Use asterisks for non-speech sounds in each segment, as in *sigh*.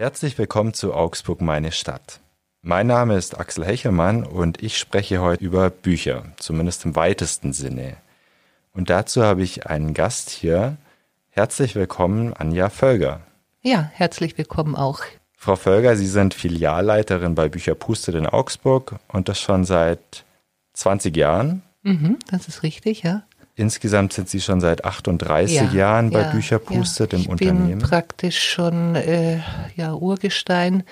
Herzlich willkommen zu Augsburg, meine Stadt. Mein Name ist Axel Hechelmann und ich spreche heute über Bücher, zumindest im weitesten Sinne. Und dazu habe ich einen Gast hier. Herzlich willkommen, Anja Völger. Ja, herzlich willkommen auch. Frau Völger, Sie sind Filialleiterin bei Bücher Pustet in Augsburg und das schon seit 20 Jahren. Mhm, das ist richtig, ja. Insgesamt sind Sie schon seit 38 ja, Jahren bei ja, Bücher Pustet ja. im ich Unternehmen. Ich bin praktisch schon äh, ja, Urgestein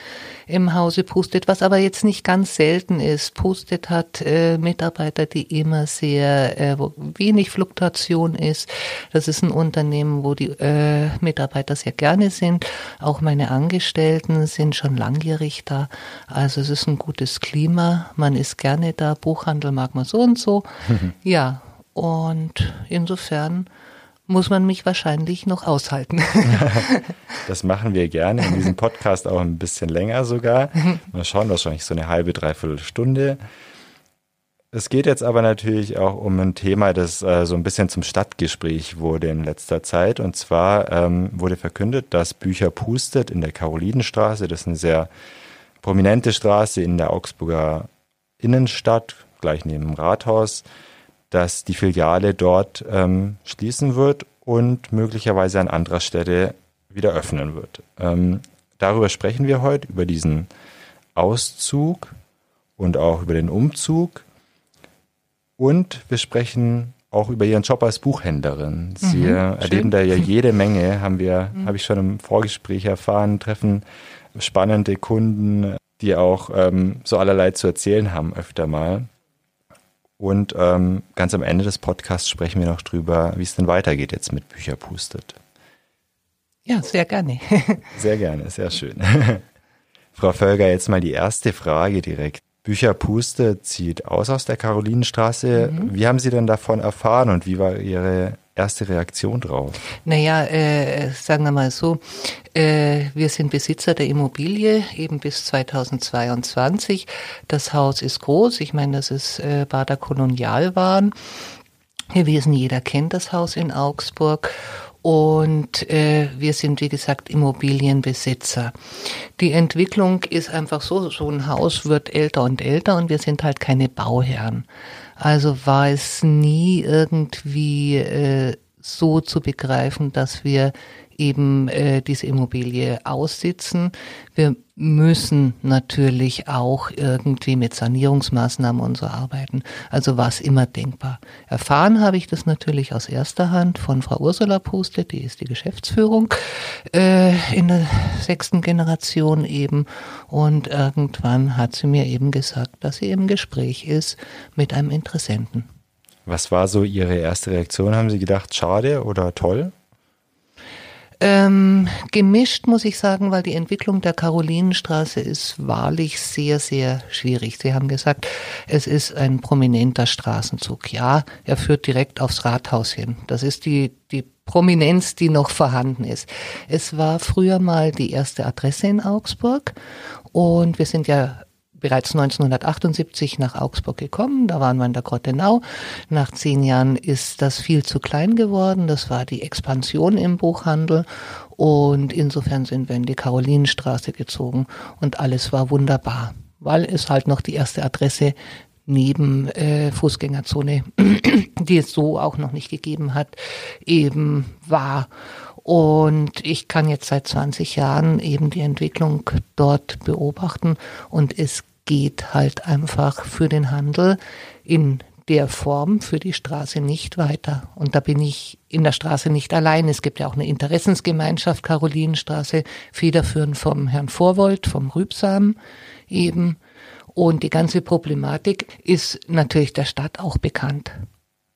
im Hause Pustet, was aber jetzt nicht ganz selten ist. Pustet hat äh, Mitarbeiter, die immer sehr, äh, wo wenig Fluktuation ist. Das ist ein Unternehmen, wo die äh, Mitarbeiter sehr gerne sind. Auch meine Angestellten sind schon langjährig da. Also es ist ein gutes Klima. Man ist gerne da. Buchhandel mag man so und so. *laughs* ja, und insofern muss man mich wahrscheinlich noch aushalten. *laughs* das machen wir gerne in diesem Podcast auch ein bisschen länger sogar. Mal schauen, wahrscheinlich so eine halbe, dreiviertel Stunde. Es geht jetzt aber natürlich auch um ein Thema, das äh, so ein bisschen zum Stadtgespräch wurde in letzter Zeit. Und zwar ähm, wurde verkündet, dass Bücher pustet in der Karolinenstraße. Das ist eine sehr prominente Straße in der Augsburger Innenstadt, gleich neben dem Rathaus dass die Filiale dort ähm, schließen wird und möglicherweise an anderer Stelle wieder öffnen wird. Ähm, darüber sprechen wir heute, über diesen Auszug und auch über den Umzug. Und wir sprechen auch über Ihren Job als Buchhändlerin. Sie mhm, erleben da ja *laughs* jede Menge, haben wir, mhm. habe ich schon im Vorgespräch erfahren, treffen spannende Kunden, die auch ähm, so allerlei zu erzählen haben öfter mal. Und ähm, ganz am Ende des Podcasts sprechen wir noch drüber, wie es denn weitergeht jetzt mit Bücher pustet. Ja, sehr gerne. *laughs* sehr gerne, sehr schön. *laughs* Frau Völger, jetzt mal die erste Frage direkt. Bücher Puste zieht aus aus der Karolinenstraße. Mhm. Wie haben Sie denn davon erfahren und wie war Ihre erste Reaktion drauf? Naja, äh, sagen wir mal so, äh, wir sind Besitzer der Immobilie eben bis 2022. Das Haus ist groß, ich meine, das ist äh, Bader Kolonialwaren gewesen. Jeder kennt das Haus in Augsburg. Und äh, wir sind, wie gesagt, Immobilienbesitzer. Die Entwicklung ist einfach so, so ein Haus wird älter und älter und wir sind halt keine Bauherren. Also war es nie irgendwie äh, so zu begreifen, dass wir eben äh, diese Immobilie aussitzen. Wir müssen natürlich auch irgendwie mit Sanierungsmaßnahmen und so arbeiten. Also war es immer denkbar. Erfahren habe ich das natürlich aus erster Hand von Frau Ursula Puste, die ist die Geschäftsführung äh, in der sechsten Generation eben. Und irgendwann hat sie mir eben gesagt, dass sie im Gespräch ist mit einem Interessenten. Was war so Ihre erste Reaktion? Haben Sie gedacht, schade oder toll? Ähm, gemischt muss ich sagen, weil die Entwicklung der Karolinenstraße ist wahrlich sehr, sehr schwierig. Sie haben gesagt, es ist ein prominenter Straßenzug. Ja, er führt direkt aufs Rathaus hin. Das ist die, die Prominenz, die noch vorhanden ist. Es war früher mal die erste Adresse in Augsburg und wir sind ja bereits 1978 nach Augsburg gekommen. Da waren wir in der Grottenau. Nach zehn Jahren ist das viel zu klein geworden. Das war die Expansion im Buchhandel. Und insofern sind wir in die Karolinenstraße gezogen und alles war wunderbar, weil es halt noch die erste Adresse neben äh, Fußgängerzone, *clears throat* die es so auch noch nicht gegeben hat, eben war. Und ich kann jetzt seit 20 Jahren eben die Entwicklung dort beobachten und es geht halt einfach für den Handel in der Form für die Straße nicht weiter. Und da bin ich in der Straße nicht allein. Es gibt ja auch eine Interessensgemeinschaft Karolinenstraße, federführend vom Herrn Vorwold, vom Rübsam eben. Und die ganze Problematik ist natürlich der Stadt auch bekannt.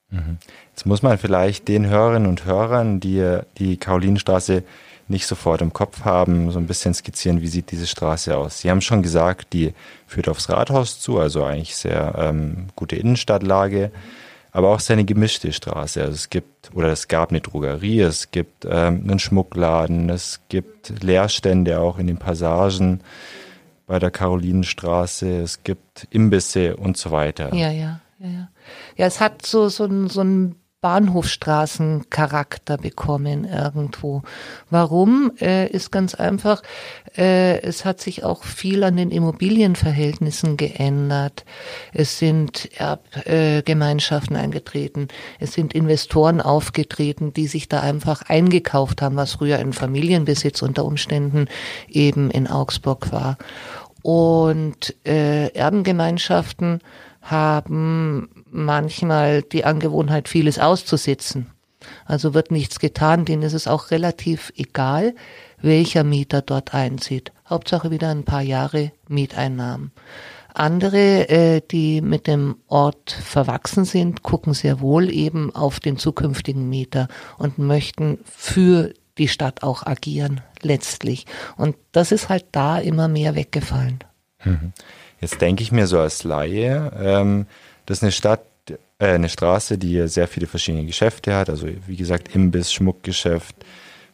Mhm. Jetzt muss man vielleicht den Hörerinnen und Hörern, die die Karolinenstraße nicht sofort im Kopf haben, so ein bisschen skizzieren, wie sieht diese Straße aus. Sie haben schon gesagt, die führt aufs Rathaus zu, also eigentlich sehr ähm, gute Innenstadtlage, aber auch seine gemischte Straße. Also es gibt oder es gab eine Drogerie, es gibt ähm, einen Schmuckladen, es gibt Leerstände auch in den Passagen bei der Karolinenstraße, es gibt Imbisse und so weiter. Ja, ja, ja, ja. Ja, es hat so, so, so ein Bahnhofstraßencharakter bekommen irgendwo. Warum? Äh, ist ganz einfach, äh, es hat sich auch viel an den Immobilienverhältnissen geändert. Es sind Erbgemeinschaften äh, eingetreten. Es sind Investoren aufgetreten, die sich da einfach eingekauft haben, was früher in Familienbesitz unter Umständen eben in Augsburg war. Und äh, Erbengemeinschaften haben manchmal die Angewohnheit, vieles auszusitzen. Also wird nichts getan, denen ist es auch relativ egal, welcher Mieter dort einzieht. Hauptsache wieder ein paar Jahre Mieteinnahmen. Andere, äh, die mit dem Ort verwachsen sind, gucken sehr wohl eben auf den zukünftigen Mieter und möchten für die Stadt auch agieren, letztlich. Und das ist halt da immer mehr weggefallen. Mhm. Jetzt denke ich mir so als Laie, ähm, das ist eine Stadt, äh, eine Straße, die sehr viele verschiedene Geschäfte hat. Also wie gesagt, Imbiss, Schmuckgeschäft,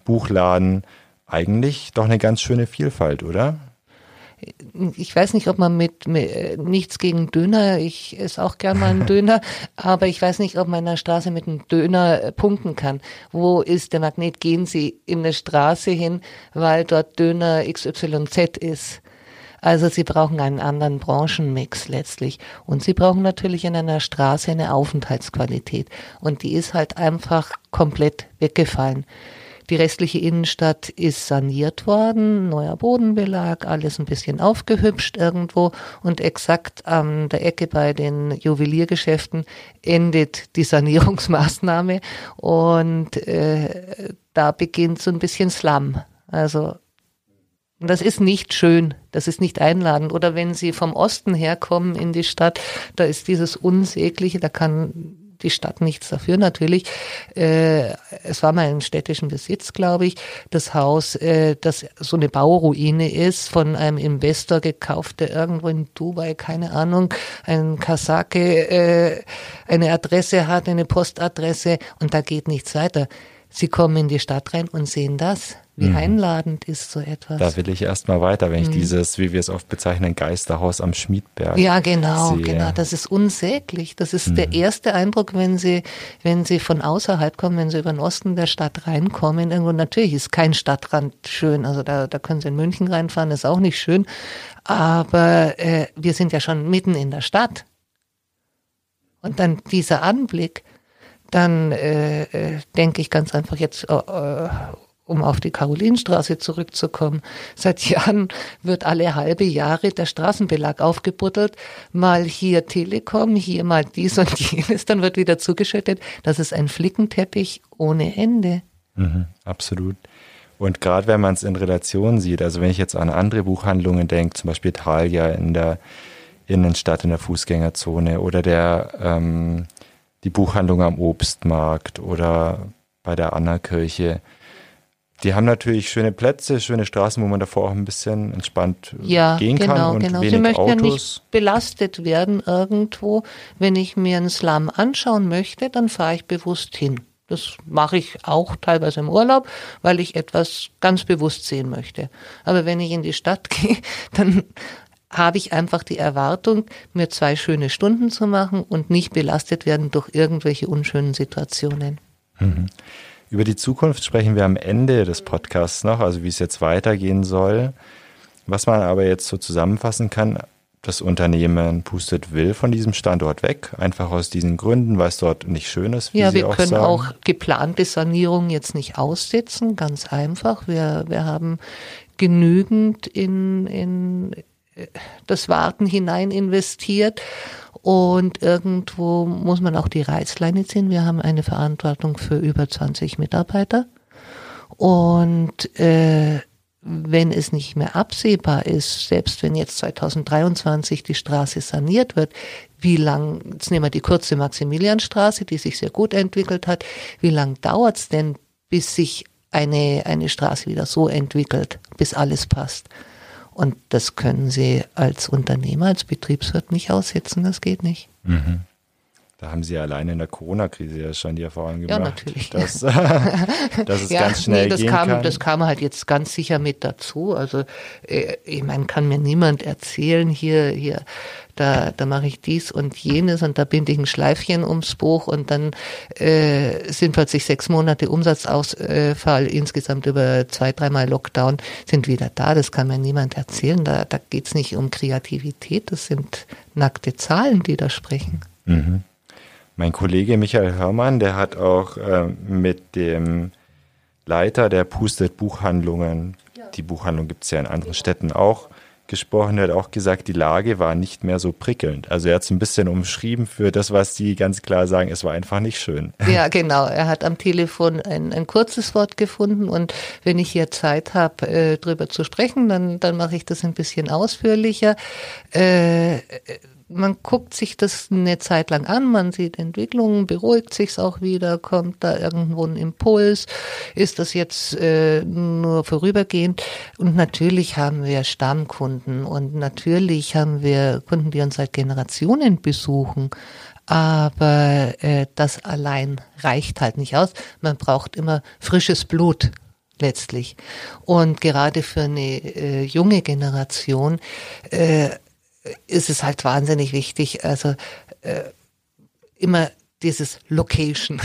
Buchladen. Eigentlich doch eine ganz schöne Vielfalt, oder? ich weiß nicht, ob man mit, mit, nichts gegen Döner, ich esse auch gern mal einen *laughs* Döner, aber ich weiß nicht, ob man in der Straße mit einem Döner äh, punkten kann. Wo ist der Magnet? Gehen Sie in eine Straße hin, weil dort Döner XYZ ist. Also sie brauchen einen anderen Branchenmix letztlich. Und sie brauchen natürlich in einer Straße eine Aufenthaltsqualität. Und die ist halt einfach komplett weggefallen. Die restliche Innenstadt ist saniert worden, neuer Bodenbelag, alles ein bisschen aufgehübscht irgendwo und exakt an der Ecke bei den Juweliergeschäften endet die Sanierungsmaßnahme und äh, da beginnt so ein bisschen Slum. Also und das ist nicht schön, das ist nicht einladend. Oder wenn Sie vom Osten herkommen in die Stadt, da ist dieses Unsägliche, da kann die Stadt nichts dafür natürlich. Äh, es war mal in städtischen Besitz, glaube ich, das Haus, äh, das so eine Bauruine ist, von einem Investor gekauft, der irgendwo in Dubai, keine Ahnung, ein Kasake, äh, eine Adresse hat, eine Postadresse und da geht nichts weiter. Sie kommen in die Stadt rein und sehen das. Wie mhm. einladend ist so etwas. Da will ich erstmal weiter, wenn ich mhm. dieses, wie wir es oft bezeichnen, Geisterhaus am Schmiedberg. Ja, genau, sehe. genau. Das ist unsäglich. Das ist mhm. der erste Eindruck, wenn Sie, wenn Sie von außerhalb kommen, wenn Sie über den Osten der Stadt reinkommen. Irgendwo natürlich ist kein Stadtrand schön. Also da, da können Sie in München reinfahren, ist auch nicht schön. Aber äh, wir sind ja schon mitten in der Stadt. Und dann dieser Anblick, dann äh, äh, denke ich ganz einfach jetzt, äh, um auf die Karolinstraße zurückzukommen. Seit Jahren wird alle halbe Jahre der Straßenbelag aufgebuddelt. Mal hier Telekom, hier mal dies und *laughs* jenes, dann wird wieder zugeschüttet. Das ist ein Flickenteppich ohne Ende. Mhm, absolut. Und gerade wenn man es in Relation sieht, also wenn ich jetzt an andere Buchhandlungen denke, zum Beispiel Thalia in der Innenstadt, in der Fußgängerzone oder der ähm, die Buchhandlung am Obstmarkt oder bei der Annakirche, die haben natürlich schöne Plätze, schöne Straßen, wo man davor auch ein bisschen entspannt ja, gehen genau, kann und genau. wenig Sie möchten Autos. ja nicht belastet werden irgendwo. Wenn ich mir einen Slum anschauen möchte, dann fahre ich bewusst hin. Das mache ich auch teilweise im Urlaub, weil ich etwas ganz bewusst sehen möchte. Aber wenn ich in die Stadt *laughs* gehe, dann habe ich einfach die Erwartung, mir zwei schöne Stunden zu machen und nicht belastet werden durch irgendwelche unschönen Situationen. Mhm. Über die Zukunft sprechen wir am Ende des Podcasts noch, also wie es jetzt weitergehen soll. Was man aber jetzt so zusammenfassen kann, das Unternehmen pustet will von diesem Standort weg, einfach aus diesen Gründen, weil es dort nicht schön ist. Wie ja, wir auch können sagen. auch geplante Sanierungen jetzt nicht aussetzen, ganz einfach. Wir, wir haben genügend in, in das Warten hinein investiert und irgendwo muss man auch die Reißleine ziehen. Wir haben eine Verantwortung für über 20 Mitarbeiter. Und äh, wenn es nicht mehr absehbar ist, selbst wenn jetzt 2023 die Straße saniert wird, wie lang, jetzt nehmen wir die kurze Maximilianstraße, die sich sehr gut entwickelt hat, wie lang dauert es denn, bis sich eine, eine Straße wieder so entwickelt, bis alles passt? Und das können Sie als Unternehmer, als Betriebswirt nicht aussetzen, das geht nicht. Mhm. Da haben Sie alleine in der Corona-Krise ja schon die Erfahrung gemacht. Ja, natürlich. Dass, *laughs* dass es ja, ganz schnell nee, das gehen kam, kann. Das kam halt jetzt ganz sicher mit dazu. Also äh, ich meine, kann mir niemand erzählen, hier, hier, da, da mache ich dies und jenes und da binde ich ein Schleifchen ums Buch und dann äh, sind plötzlich sechs Monate Umsatzausfall, insgesamt über zwei, dreimal Lockdown, sind wieder da. Das kann mir niemand erzählen. Da, da geht's nicht um Kreativität, das sind nackte Zahlen, die da sprechen. Mhm. Mein Kollege Michael Hörmann, der hat auch äh, mit dem Leiter der Pustet Buchhandlungen, ja. die Buchhandlung gibt es ja in anderen Städten auch, gesprochen. Er hat auch gesagt, die Lage war nicht mehr so prickelnd. Also er hat es ein bisschen umschrieben für das, was die ganz klar sagen, es war einfach nicht schön. Ja, *laughs* genau. Er hat am Telefon ein, ein kurzes Wort gefunden und wenn ich hier Zeit habe, äh, drüber zu sprechen, dann, dann mache ich das ein bisschen ausführlicher. Äh, man guckt sich das eine Zeit lang an, man sieht Entwicklungen, beruhigt sich's auch wieder, kommt da irgendwo ein Impuls, ist das jetzt äh, nur vorübergehend? Und natürlich haben wir Stammkunden und natürlich haben wir Kunden, die uns seit Generationen besuchen. Aber äh, das allein reicht halt nicht aus. Man braucht immer frisches Blut letztlich. Und gerade für eine äh, junge Generation äh, ist es halt wahnsinnig wichtig, also äh, immer dieses Location.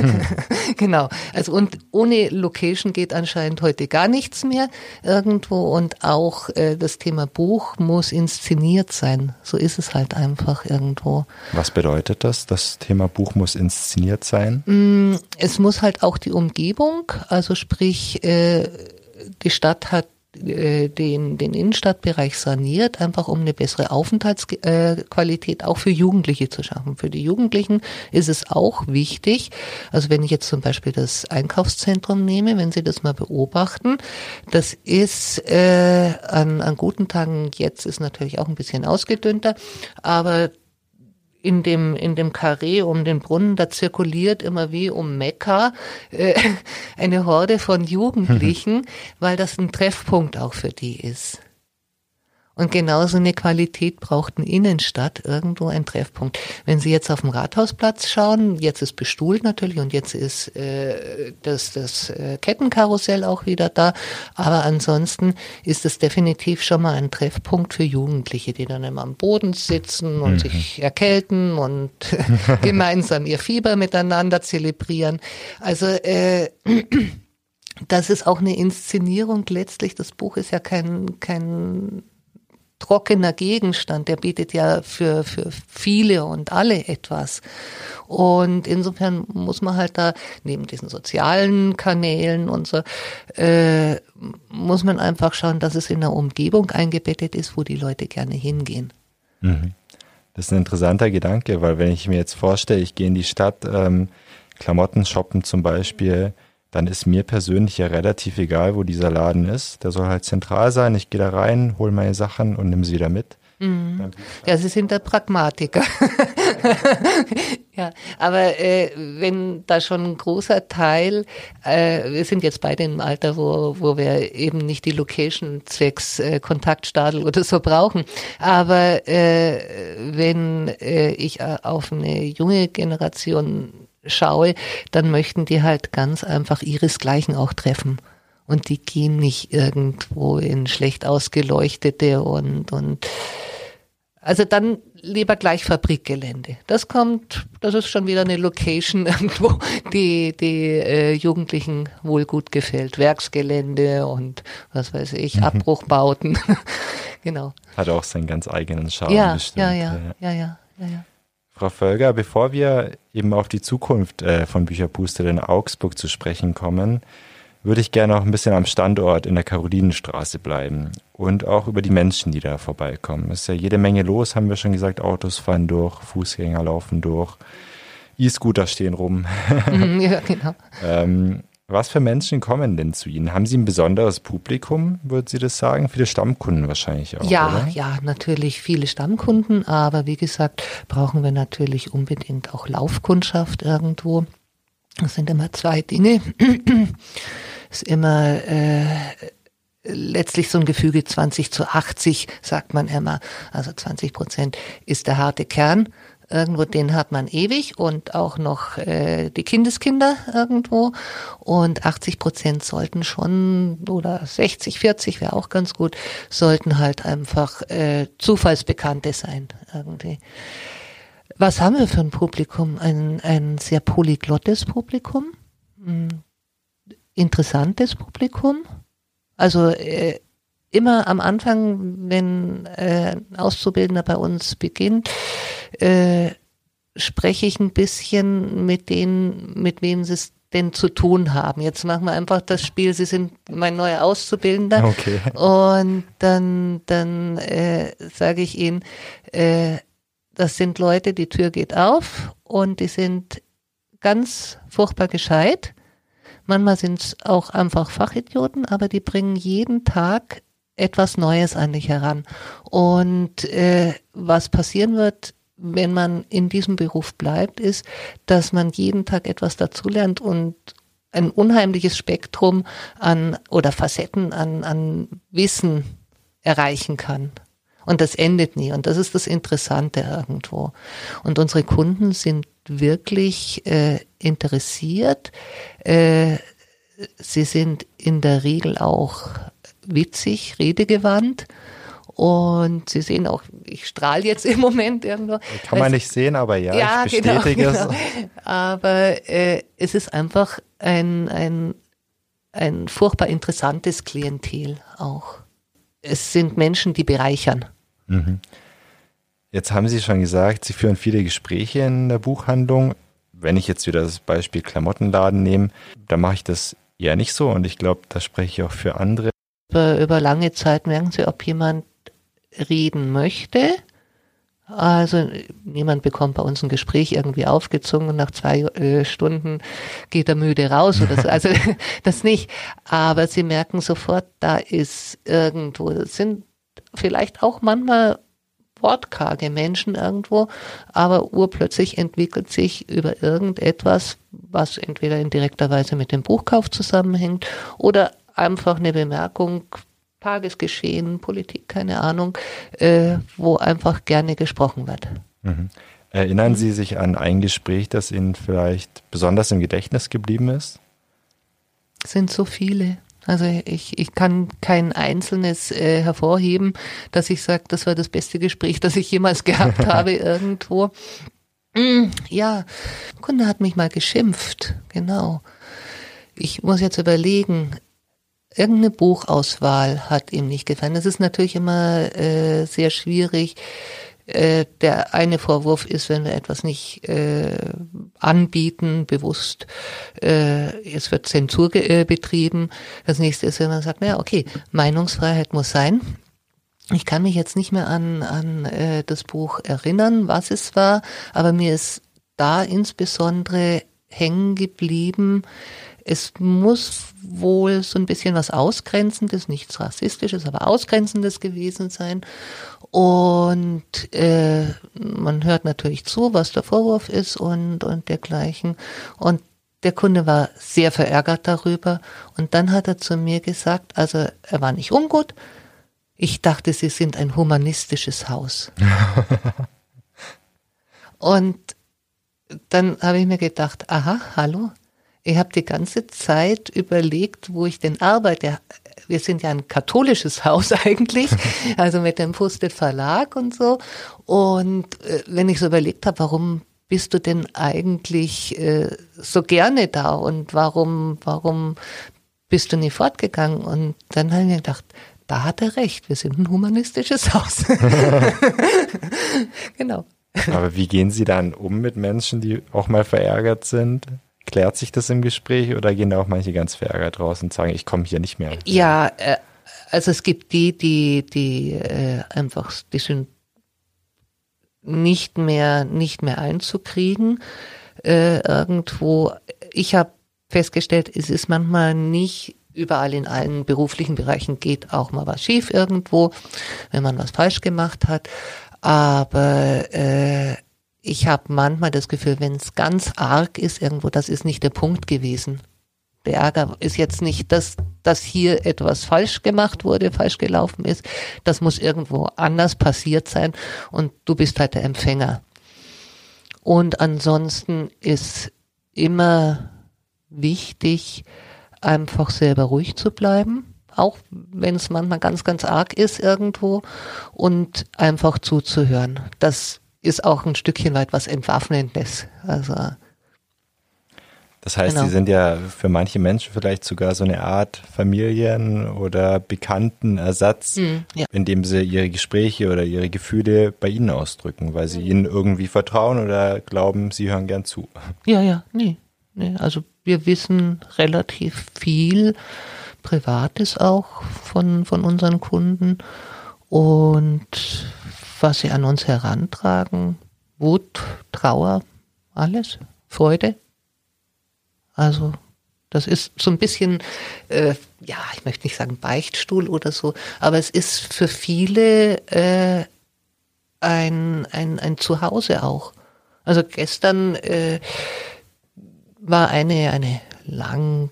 *laughs* genau. Also und ohne Location geht anscheinend heute gar nichts mehr irgendwo und auch äh, das Thema Buch muss inszeniert sein. So ist es halt einfach irgendwo. Was bedeutet das? Das Thema Buch muss inszeniert sein? Mm, es muss halt auch die Umgebung, also sprich äh, die Stadt hat den, den Innenstadtbereich saniert, einfach um eine bessere Aufenthaltsqualität auch für Jugendliche zu schaffen. Für die Jugendlichen ist es auch wichtig, also wenn ich jetzt zum Beispiel das Einkaufszentrum nehme, wenn Sie das mal beobachten, das ist äh, an, an guten Tagen, jetzt ist natürlich auch ein bisschen ausgedünnter, aber in dem, in dem Karree um den Brunnen, da zirkuliert immer wie um Mekka äh, *laughs* eine Horde von Jugendlichen, *laughs* weil das ein Treffpunkt auch für die ist. Und genauso eine Qualität braucht eine Innenstadt irgendwo ein Treffpunkt. Wenn Sie jetzt auf dem Rathausplatz schauen, jetzt ist bestuhlt natürlich und jetzt ist äh, das, das äh, Kettenkarussell auch wieder da. Aber ansonsten ist es definitiv schon mal ein Treffpunkt für Jugendliche, die dann immer am Boden sitzen und mhm. sich erkälten und *laughs* gemeinsam ihr Fieber miteinander zelebrieren. Also äh, *clears throat* das ist auch eine Inszenierung letztlich. Das Buch ist ja kein, kein trockener Gegenstand, der bietet ja für, für viele und alle etwas. Und insofern muss man halt da neben diesen sozialen Kanälen und so, äh, muss man einfach schauen, dass es in einer Umgebung eingebettet ist, wo die Leute gerne hingehen. Mhm. Das ist ein interessanter Gedanke, weil wenn ich mir jetzt vorstelle, ich gehe in die Stadt, ähm, Klamotten shoppen zum Beispiel, dann ist mir persönlich ja relativ egal, wo dieser Laden ist. Der soll halt zentral sein. Ich gehe da rein, hole meine Sachen und nehme sie wieder mit. Mhm. Ja, Sie sind der Pragmatiker. *laughs* ja, aber äh, wenn da schon ein großer Teil, äh, wir sind jetzt beide im Alter, wo, wo wir eben nicht die Location zwecks äh, Kontaktstadel oder so brauchen, aber äh, wenn äh, ich äh, auf eine junge Generation schaue, dann möchten die halt ganz einfach ihresgleichen auch treffen. Und die gehen nicht irgendwo in schlecht ausgeleuchtete und, und, also dann lieber gleich Fabrikgelände. Das kommt, das ist schon wieder eine Location *laughs* irgendwo, die die äh, Jugendlichen wohl gut gefällt. Werksgelände und was weiß ich, mhm. Abbruchbauten. *laughs* genau. Hat auch seinen ganz eigenen Charme ja, bestimmt. Ja, ja, ja, ja, ja, ja. Frau Völger, bevor wir eben auf die Zukunft äh, von Bücherpuster in Augsburg zu sprechen kommen, würde ich gerne auch ein bisschen am Standort in der Karolinenstraße bleiben und auch über die Menschen, die da vorbeikommen. Es ist ja jede Menge los, haben wir schon gesagt. Autos fahren durch, Fußgänger laufen durch, E-Scooter stehen rum. Mhm, ja, genau. *laughs* ähm, was für Menschen kommen denn zu Ihnen? Haben Sie ein besonderes Publikum, würden Sie das sagen? Viele Stammkunden wahrscheinlich auch. Ja, oder? ja, natürlich viele Stammkunden, aber wie gesagt, brauchen wir natürlich unbedingt auch Laufkundschaft irgendwo. Das sind immer zwei Dinge. *clears throat* ist immer äh, letztlich so ein Gefüge 20 zu 80, sagt man immer. Also 20 Prozent ist der harte Kern irgendwo, den hat man ewig und auch noch äh, die Kindeskinder irgendwo. Und 80 Prozent sollten schon, oder 60, 40 wäre auch ganz gut, sollten halt einfach äh, Zufallsbekannte sein irgendwie. Was haben wir für ein Publikum? Ein, ein sehr polyglottes Publikum, ein interessantes Publikum. Also äh, immer am Anfang, wenn äh, ein Auszubildender bei uns beginnt, äh, spreche ich ein bisschen mit denen, mit wem sie es denn zu tun haben. Jetzt machen wir einfach das Spiel, Sie sind mein neuer Auszubildender. Okay. Und dann, dann äh, sage ich Ihnen, äh, das sind Leute, die Tür geht auf und die sind ganz furchtbar gescheit. Manchmal sind es auch einfach Fachidioten, aber die bringen jeden Tag etwas Neues an dich heran. Und äh, was passieren wird, wenn man in diesem Beruf bleibt, ist, dass man jeden Tag etwas dazulernt und ein unheimliches Spektrum an oder Facetten an, an Wissen erreichen kann. Und das endet nie. Und das ist das Interessante irgendwo. Und unsere Kunden sind wirklich äh, interessiert. Äh, sie sind in der Regel auch witzig, redegewandt. Und Sie sehen auch, ich strahle jetzt im Moment irgendwo. Kann man nicht sehen, aber ja, ja ich bestätige genau, es. Genau. Aber äh, es ist einfach ein, ein, ein furchtbar interessantes Klientel auch. Es sind Menschen, die bereichern. Mhm. Jetzt haben Sie schon gesagt, Sie führen viele Gespräche in der Buchhandlung. Wenn ich jetzt wieder das Beispiel Klamottenladen nehme, dann mache ich das eher nicht so und ich glaube, da spreche ich auch für andere. Über, über lange Zeit merken Sie, ob jemand reden möchte. Also niemand bekommt bei uns ein Gespräch irgendwie aufgezogen und nach zwei äh, Stunden geht er müde raus oder so. Also *laughs* *laughs* das nicht. Aber sie merken sofort, da ist irgendwo, sind vielleicht auch manchmal wortkarge Menschen irgendwo, aber urplötzlich entwickelt sich über irgendetwas, was entweder in direkter Weise mit dem Buchkauf zusammenhängt oder einfach eine Bemerkung, Tagesgeschehen, Politik, keine Ahnung, äh, wo einfach gerne gesprochen wird. Mhm. Erinnern Sie sich an ein Gespräch, das Ihnen vielleicht besonders im Gedächtnis geblieben ist? Es sind so viele. Also ich, ich kann kein einzelnes äh, hervorheben, dass ich sage, das war das beste Gespräch, das ich jemals gehabt *laughs* habe irgendwo. Mm, ja, ein Kunde hat mich mal geschimpft, genau. Ich muss jetzt überlegen, irgendeine Buchauswahl hat ihm nicht gefallen. Das ist natürlich immer äh, sehr schwierig. Äh, der eine Vorwurf ist, wenn wir etwas nicht äh, anbieten, bewusst, äh, es wird Zensur äh, betrieben. Das nächste ist, wenn man sagt, naja, okay, Meinungsfreiheit muss sein. Ich kann mich jetzt nicht mehr an, an äh, das Buch erinnern, was es war, aber mir ist da insbesondere hängen geblieben, es muss wohl so ein bisschen was Ausgrenzendes, nichts Rassistisches, aber Ausgrenzendes gewesen sein. Und äh, man hört natürlich zu, was der Vorwurf ist und, und dergleichen. Und der Kunde war sehr verärgert darüber. Und dann hat er zu mir gesagt, also er war nicht ungut. Ich dachte, Sie sind ein humanistisches Haus. *laughs* und dann habe ich mir gedacht, aha, hallo, ich habe die ganze Zeit überlegt, wo ich denn arbeite. Wir sind ja ein katholisches *laughs* Haus eigentlich, *laughs* also mit dem Pustet Verlag und so. Und äh, wenn ich so überlegt habe, warum bist du denn eigentlich äh, so gerne da und warum, warum bist du nie fortgegangen? Und dann habe ich mir gedacht, da hat er recht, wir sind ein humanistisches Haus. *laughs* genau. Aber wie gehen Sie dann um mit Menschen, die auch mal verärgert sind? Klärt sich das im Gespräch oder gehen da auch manche ganz verärgert raus und sagen, ich komme hier nicht mehr? Ja, äh, also es gibt die, die, die äh, einfach, die sind nicht mehr, nicht mehr einzukriegen äh, irgendwo. Ich habe festgestellt, es ist manchmal nicht überall in allen beruflichen Bereichen geht auch mal was schief irgendwo, wenn man was falsch gemacht hat. Aber äh, ich habe manchmal das Gefühl, wenn es ganz arg ist irgendwo, das ist nicht der Punkt gewesen. Der Ärger ist jetzt nicht, dass, dass hier etwas falsch gemacht wurde, falsch gelaufen ist. Das muss irgendwo anders passiert sein und du bist halt der Empfänger. Und ansonsten ist immer wichtig, einfach selber ruhig zu bleiben, auch wenn es manchmal ganz, ganz arg ist irgendwo und einfach zuzuhören. Das ist auch ein Stückchen weit was Entwaffnendes. Also das heißt, genau. sie sind ja für manche Menschen vielleicht sogar so eine Art Familien- oder Bekanntenersatz, mhm, ja. indem sie ihre Gespräche oder ihre Gefühle bei ihnen ausdrücken, weil sie ihnen irgendwie vertrauen oder glauben, sie hören gern zu. Ja, ja, nee. nee. Also wir wissen relativ viel Privates auch von, von unseren Kunden und was sie an uns herantragen, Wut, Trauer, alles, Freude. Also das ist so ein bisschen, äh, ja, ich möchte nicht sagen Beichtstuhl oder so, aber es ist für viele äh, ein, ein, ein Zuhause auch. Also gestern äh, war eine, eine lang,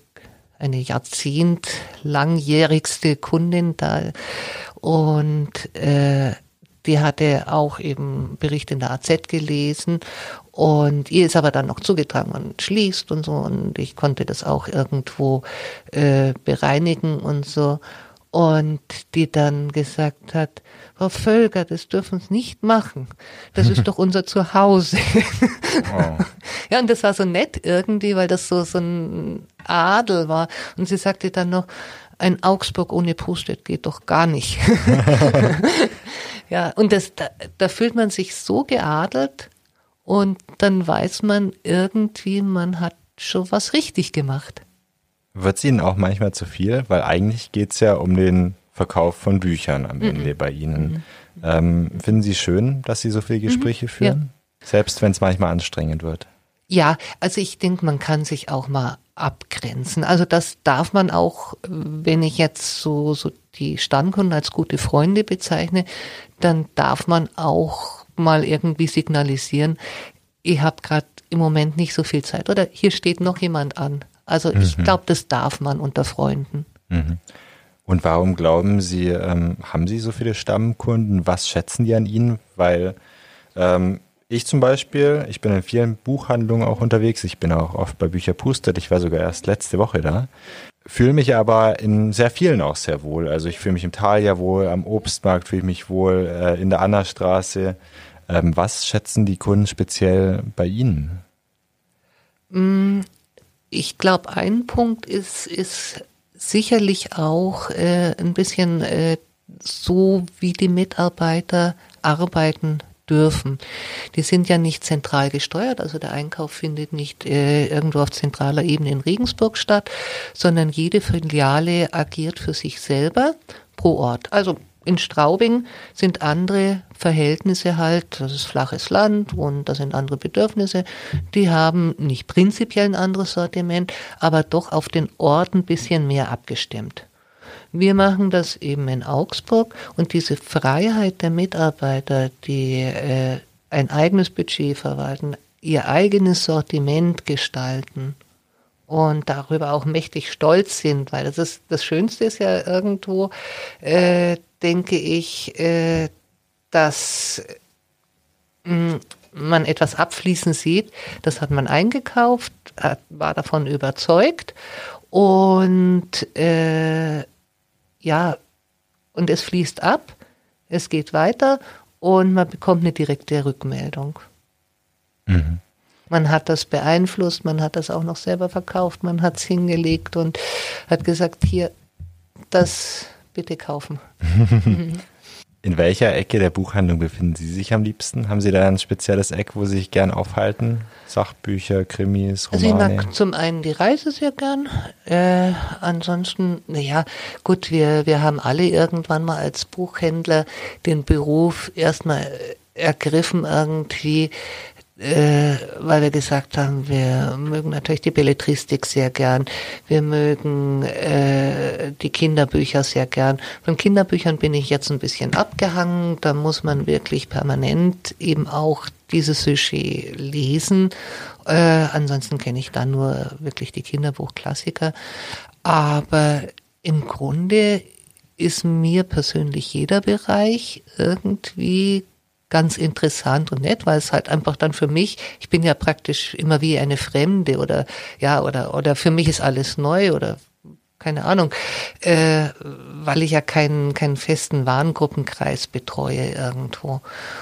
eine Jahrzehnt langjährigste Kundin da und äh, die hatte auch eben Bericht in der AZ gelesen und ihr ist aber dann noch zugetragen, man schließt und so und ich konnte das auch irgendwo äh, bereinigen und so und die dann gesagt hat, Frau Völker, das dürfen Sie nicht machen. Das ist *laughs* doch unser Zuhause. Oh. Ja, und das war so nett irgendwie, weil das so, so ein Adel war. Und sie sagte dann noch, ein Augsburg ohne Pustet geht doch gar nicht. *laughs* *laughs* ja, und das, da, da fühlt man sich so geadelt und dann weiß man irgendwie, man hat schon was richtig gemacht. Wird es Ihnen auch manchmal zu viel? Weil eigentlich geht es ja um den Verkauf von Büchern am mhm. Ende bei Ihnen. Mhm. Ähm, finden Sie schön, dass Sie so viele Gespräche mhm. führen? Ja. Selbst wenn es manchmal anstrengend wird. Ja, also ich denke, man kann sich auch mal abgrenzen. Also das darf man auch, wenn ich jetzt so, so die Stammkunden als gute Freunde bezeichne, dann darf man auch mal irgendwie signalisieren, ich habe gerade im Moment nicht so viel Zeit oder hier steht noch jemand an. Also mhm. ich glaube, das darf man unter Freunden. Mhm. Und warum glauben Sie, ähm, haben Sie so viele Stammkunden? Was schätzen die an Ihnen? Weil ähm, ich zum Beispiel, ich bin in vielen Buchhandlungen auch unterwegs. Ich bin auch oft bei Bücher Pustet. Ich war sogar erst letzte Woche da. Fühle mich aber in sehr vielen auch sehr wohl. Also ich fühle mich im Thalia wohl, am Obstmarkt fühle ich mich wohl, äh, in der Annastraße. Ähm, was schätzen die Kunden speziell bei Ihnen? Mm, ich glaube, ein Punkt ist, ist sicherlich auch äh, ein bisschen äh, so, wie die Mitarbeiter arbeiten dürfen. Die sind ja nicht zentral gesteuert, also der Einkauf findet nicht äh, irgendwo auf zentraler Ebene in Regensburg statt, sondern jede Filiale agiert für sich selber pro Ort. Also in Straubing sind andere Verhältnisse halt, das ist flaches Land und da sind andere Bedürfnisse. Die haben nicht prinzipiell ein anderes Sortiment, aber doch auf den Ort ein bisschen mehr abgestimmt. Wir machen das eben in Augsburg und diese Freiheit der Mitarbeiter, die äh, ein eigenes Budget verwalten, ihr eigenes Sortiment gestalten und darüber auch mächtig stolz sind, weil das ist das Schönste ist ja irgendwo, äh, denke ich, äh, dass mh, mm, man etwas abfließen sieht, das hat man eingekauft, hat, war davon überzeugt und äh, ja, und es fließt ab, es geht weiter und man bekommt eine direkte Rückmeldung. Mhm. Man hat das beeinflusst, man hat das auch noch selber verkauft, man hat es hingelegt und hat gesagt, hier, das bitte kaufen. *laughs* In welcher Ecke der Buchhandlung befinden Sie sich am liebsten? Haben Sie da ein spezielles Eck, wo Sie sich gern aufhalten? Sachbücher, Krimis, Romane? Also ich mag zum einen die Reise sehr gern. Äh, ansonsten, naja, gut, wir, wir haben alle irgendwann mal als Buchhändler den Beruf erstmal ergriffen irgendwie, äh, weil wir gesagt haben, wir mögen natürlich die Belletristik sehr gern, wir mögen äh, die Kinderbücher sehr gern. Von Kinderbüchern bin ich jetzt ein bisschen abgehangen, da muss man wirklich permanent eben auch dieses Sujet lesen. Äh, ansonsten kenne ich da nur wirklich die Kinderbuchklassiker. Aber im Grunde ist mir persönlich jeder Bereich irgendwie ganz interessant und nett, weil es halt einfach dann für mich, ich bin ja praktisch immer wie eine Fremde oder ja, oder, oder für mich ist alles neu oder keine Ahnung, äh, weil ich ja keinen, keinen festen Warengruppenkreis betreue irgendwo.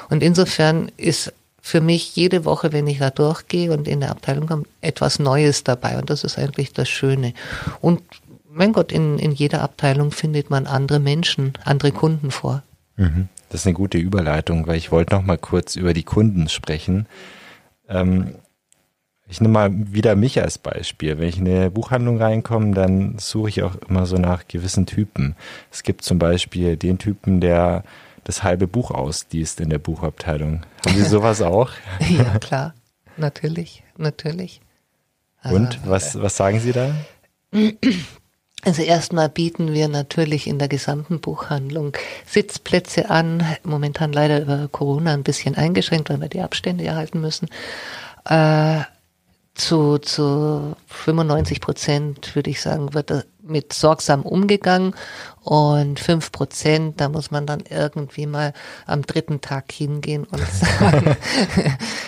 Und insofern ist für mich jede Woche, wenn ich da durchgehe und in der Abteilung komme, etwas Neues dabei. Und das ist eigentlich das Schöne. Und mein Gott, in, in jeder Abteilung findet man andere Menschen, andere Kunden vor. Mhm. Das ist eine gute Überleitung, weil ich wollte noch mal kurz über die Kunden sprechen. Ähm, ich nehme mal wieder mich als Beispiel. Wenn ich in eine Buchhandlung reinkomme, dann suche ich auch immer so nach gewissen Typen. Es gibt zum Beispiel den Typen, der das halbe Buch ausliest in der Buchabteilung. Haben Sie sowas *laughs* auch? ja, klar. Natürlich, natürlich. Und was, was sagen Sie da? *clears throat* Also erstmal bieten wir natürlich in der gesamten Buchhandlung Sitzplätze an, momentan leider über Corona ein bisschen eingeschränkt, weil wir die Abstände erhalten müssen. Äh, zu, zu 95 Prozent, würde ich sagen, wird mit sorgsam umgegangen und fünf Prozent, da muss man dann irgendwie mal am dritten Tag hingehen und *laughs* sagen,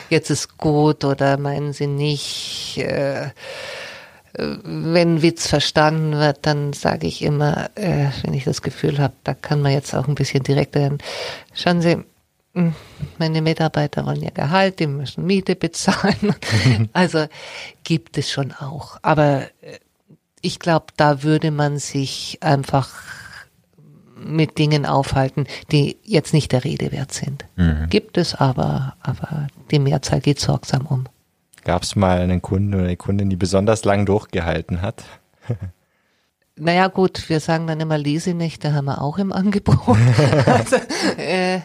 jetzt ist gut oder meinen Sie nicht. Äh, wenn Witz verstanden wird, dann sage ich immer, äh, wenn ich das Gefühl habe, da kann man jetzt auch ein bisschen direkter werden. Schauen Sie, hm, meine Mitarbeiter wollen ja Gehalt, die müssen Miete bezahlen. *laughs* also gibt es schon auch. Aber äh, ich glaube, da würde man sich einfach mit Dingen aufhalten, die jetzt nicht der Rede wert sind. Mhm. Gibt es aber, aber die Mehrzahl geht sorgsam um. Gab es mal einen Kunden oder eine Kundin, die besonders lang durchgehalten hat? *laughs* naja gut, wir sagen dann immer Lesenächte haben wir auch im Angebot. *laughs* also, äh, äh,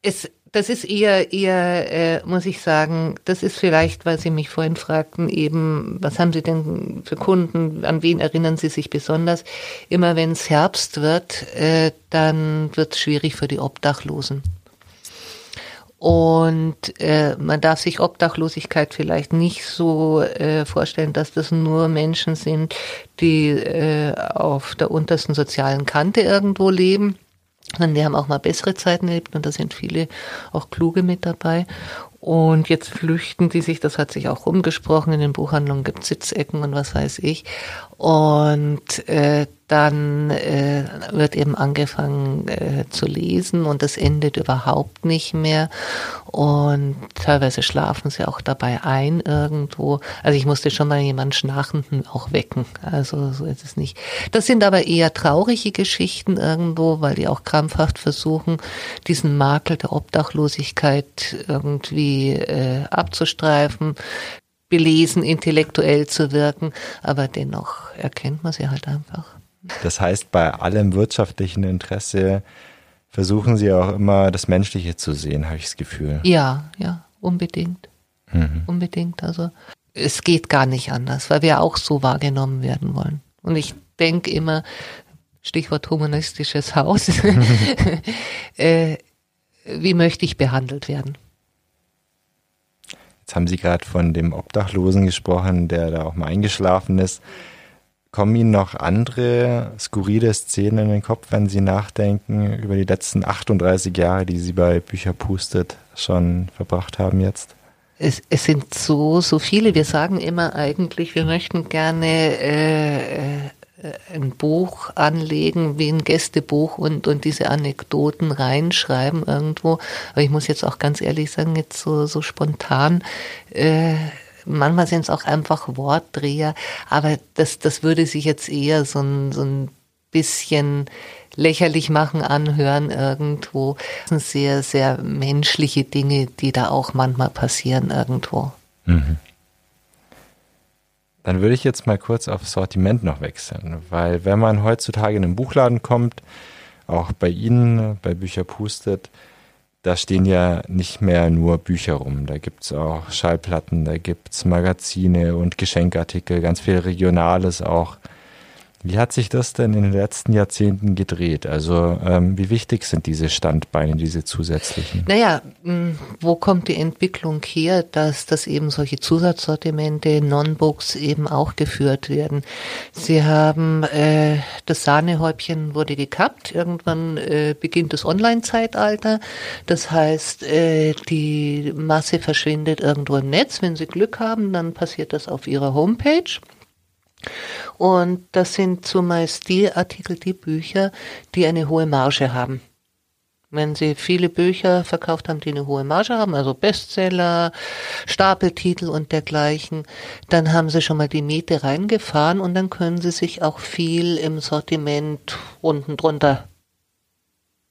es, das ist eher, eher, äh, muss ich sagen, das ist vielleicht, weil Sie mich vorhin fragten, eben, was haben Sie denn für Kunden, an wen erinnern Sie sich besonders? Immer wenn es Herbst wird, äh, dann wird es schwierig für die Obdachlosen. Und äh, man darf sich Obdachlosigkeit vielleicht nicht so äh, vorstellen, dass das nur Menschen sind, die äh, auf der untersten sozialen Kante irgendwo leben. Sondern die haben auch mal bessere Zeiten erlebt und da sind viele auch kluge mit dabei. Und jetzt flüchten die sich, das hat sich auch rumgesprochen, in den Buchhandlungen gibt Sitzecken und was weiß ich. Und äh, dann äh, wird eben angefangen äh, zu lesen und das endet überhaupt nicht mehr. Und teilweise schlafen sie auch dabei ein irgendwo. Also ich musste schon mal jemanden Schnarchenden auch wecken. Also so ist es nicht. Das sind aber eher traurige Geschichten irgendwo, weil die auch krampfhaft versuchen, diesen Makel der Obdachlosigkeit irgendwie äh, abzustreifen belesen, intellektuell zu wirken, aber dennoch erkennt man sie halt einfach. Das heißt, bei allem wirtschaftlichen Interesse versuchen Sie auch immer das Menschliche zu sehen, habe ich das Gefühl. Ja, ja, unbedingt. Mhm. Unbedingt. Also es geht gar nicht anders, weil wir auch so wahrgenommen werden wollen. Und ich denke immer, Stichwort humanistisches Haus, *laughs* *laughs* äh, wie möchte ich behandelt werden? Jetzt haben Sie gerade von dem Obdachlosen gesprochen, der da auch mal eingeschlafen ist. Kommen Ihnen noch andere skurrile Szenen in den Kopf, wenn Sie nachdenken über die letzten 38 Jahre, die Sie bei Bücher pustet schon verbracht haben jetzt? Es, es sind so, so viele. Wir sagen immer eigentlich, wir möchten gerne äh, äh ein Buch anlegen, wie ein Gästebuch und, und diese Anekdoten reinschreiben irgendwo. Aber ich muss jetzt auch ganz ehrlich sagen, jetzt so, so spontan, äh, manchmal sind es auch einfach Wortdreher, aber das, das würde sich jetzt eher so ein, so ein bisschen lächerlich machen, anhören irgendwo. Das sind sehr, sehr menschliche Dinge, die da auch manchmal passieren irgendwo. Mhm. Dann würde ich jetzt mal kurz auf Sortiment noch wechseln, weil wenn man heutzutage in einen Buchladen kommt, auch bei Ihnen, bei Bücher pustet, da stehen ja nicht mehr nur Bücher rum. Da gibt es auch Schallplatten, da gibt es Magazine und Geschenkartikel, ganz viel Regionales auch. Wie hat sich das denn in den letzten Jahrzehnten gedreht? Also ähm, wie wichtig sind diese Standbeine, diese zusätzlichen? Naja, wo kommt die Entwicklung her, dass, dass eben solche Zusatzsortimente, Non-Books eben auch geführt werden? Sie haben, äh, das Sahnehäubchen wurde gekappt, irgendwann äh, beginnt das Online-Zeitalter. Das heißt, äh, die Masse verschwindet irgendwo im Netz. Wenn Sie Glück haben, dann passiert das auf Ihrer Homepage. Und das sind zumeist die Artikel, die Bücher, die eine hohe Marge haben. Wenn Sie viele Bücher verkauft haben, die eine hohe Marge haben, also Bestseller, Stapeltitel und dergleichen, dann haben Sie schon mal die Miete reingefahren und dann können Sie sich auch viel im Sortiment unten drunter